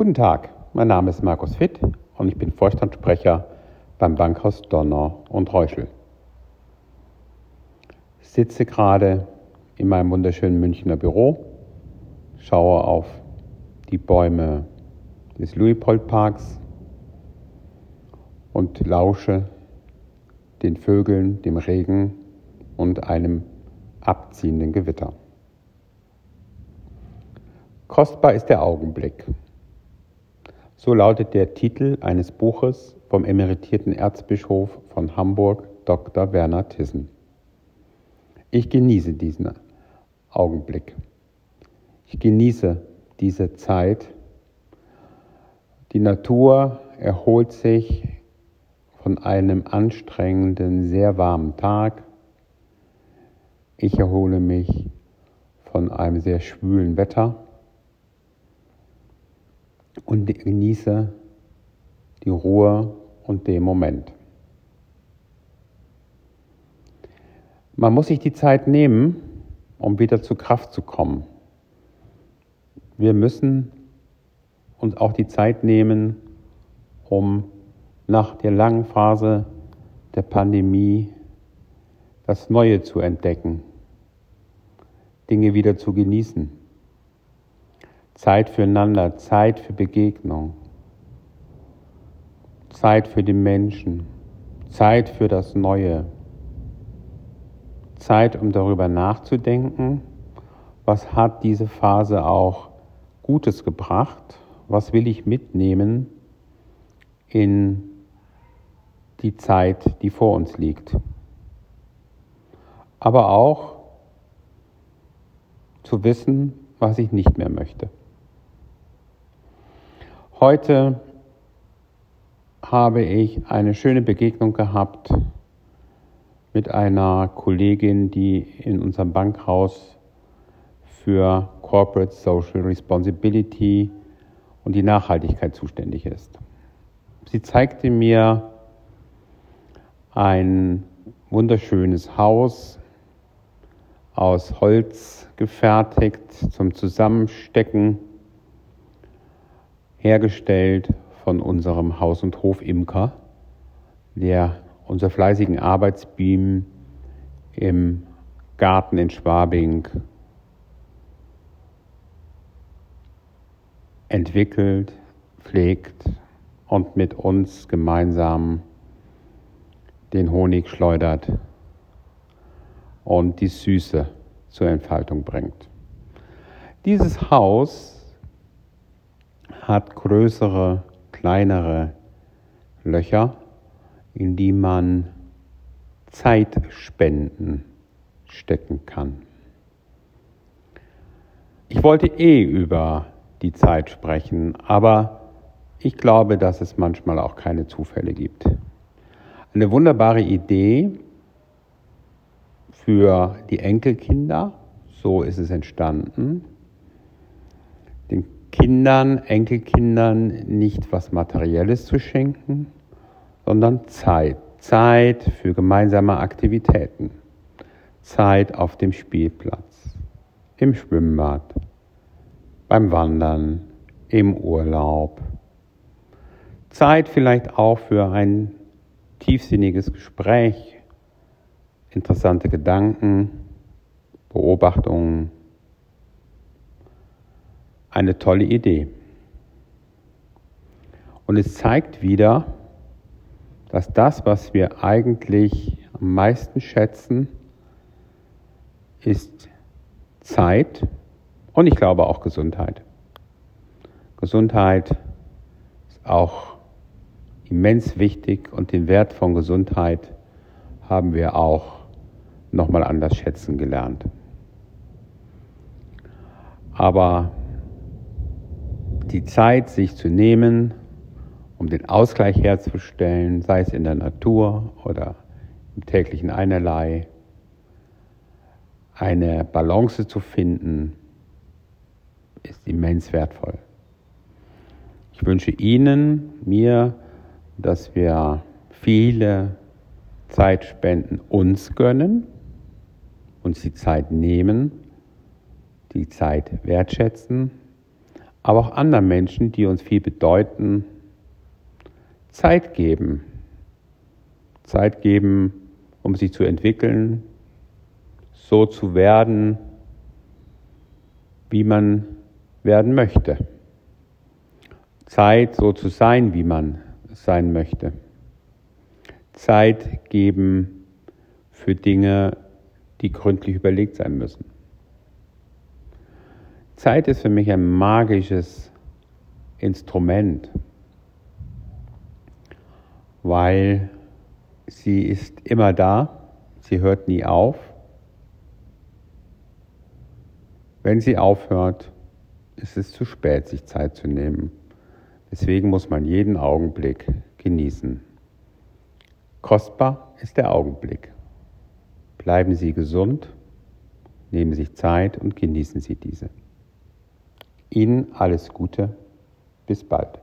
Guten Tag, mein Name ist Markus Fitt und ich bin Vorstandssprecher beim Bankhaus Donner und Reuschel. Ich sitze gerade in meinem wunderschönen Münchner Büro, schaue auf die Bäume des Louis-Pold-Parks und lausche den Vögeln, dem Regen und einem abziehenden Gewitter. Kostbar ist der Augenblick. So lautet der Titel eines Buches vom emeritierten Erzbischof von Hamburg, Dr. Werner Tissen. Ich genieße diesen Augenblick. Ich genieße diese Zeit. Die Natur erholt sich von einem anstrengenden, sehr warmen Tag. Ich erhole mich von einem sehr schwülen Wetter und genieße die Ruhe und den Moment. Man muss sich die Zeit nehmen, um wieder zur Kraft zu kommen. Wir müssen uns auch die Zeit nehmen, um nach der langen Phase der Pandemie das Neue zu entdecken, Dinge wieder zu genießen. Zeit füreinander, Zeit für Begegnung, Zeit für den Menschen, Zeit für das Neue, Zeit, um darüber nachzudenken, was hat diese Phase auch Gutes gebracht, was will ich mitnehmen in die Zeit, die vor uns liegt. Aber auch zu wissen, was ich nicht mehr möchte. Heute habe ich eine schöne Begegnung gehabt mit einer Kollegin, die in unserem Bankhaus für Corporate Social Responsibility und die Nachhaltigkeit zuständig ist. Sie zeigte mir ein wunderschönes Haus aus Holz gefertigt zum Zusammenstecken hergestellt von unserem Haus- und Hofimker, der unser fleißigen Arbeitsbeam im Garten in Schwabing entwickelt, pflegt und mit uns gemeinsam den Honig schleudert und die Süße zur Entfaltung bringt. Dieses Haus hat größere, kleinere Löcher, in die man Zeitspenden stecken kann. Ich wollte eh über die Zeit sprechen, aber ich glaube, dass es manchmal auch keine Zufälle gibt. Eine wunderbare Idee für die Enkelkinder, so ist es entstanden, den Kindern, Enkelkindern nicht was Materielles zu schenken, sondern Zeit. Zeit für gemeinsame Aktivitäten. Zeit auf dem Spielplatz, im Schwimmbad, beim Wandern, im Urlaub. Zeit vielleicht auch für ein tiefsinniges Gespräch, interessante Gedanken, Beobachtungen eine tolle Idee. Und es zeigt wieder, dass das, was wir eigentlich am meisten schätzen, ist Zeit und ich glaube auch Gesundheit. Gesundheit ist auch immens wichtig und den Wert von Gesundheit haben wir auch nochmal anders schätzen gelernt. Aber die Zeit sich zu nehmen, um den Ausgleich herzustellen, sei es in der Natur oder im täglichen Einerlei, eine Balance zu finden, ist immens wertvoll. Ich wünsche Ihnen, mir, dass wir viele Zeitspenden uns gönnen, uns die Zeit nehmen, die Zeit wertschätzen aber auch anderen Menschen, die uns viel bedeuten, Zeit geben. Zeit geben, um sich zu entwickeln, so zu werden, wie man werden möchte. Zeit, so zu sein, wie man sein möchte. Zeit geben für Dinge, die gründlich überlegt sein müssen. Zeit ist für mich ein magisches Instrument, weil sie ist immer da, sie hört nie auf. Wenn sie aufhört, ist es zu spät, sich Zeit zu nehmen. Deswegen muss man jeden Augenblick genießen. Kostbar ist der Augenblick. Bleiben Sie gesund, nehmen Sie sich Zeit und genießen Sie diese. Ihnen alles Gute. Bis bald.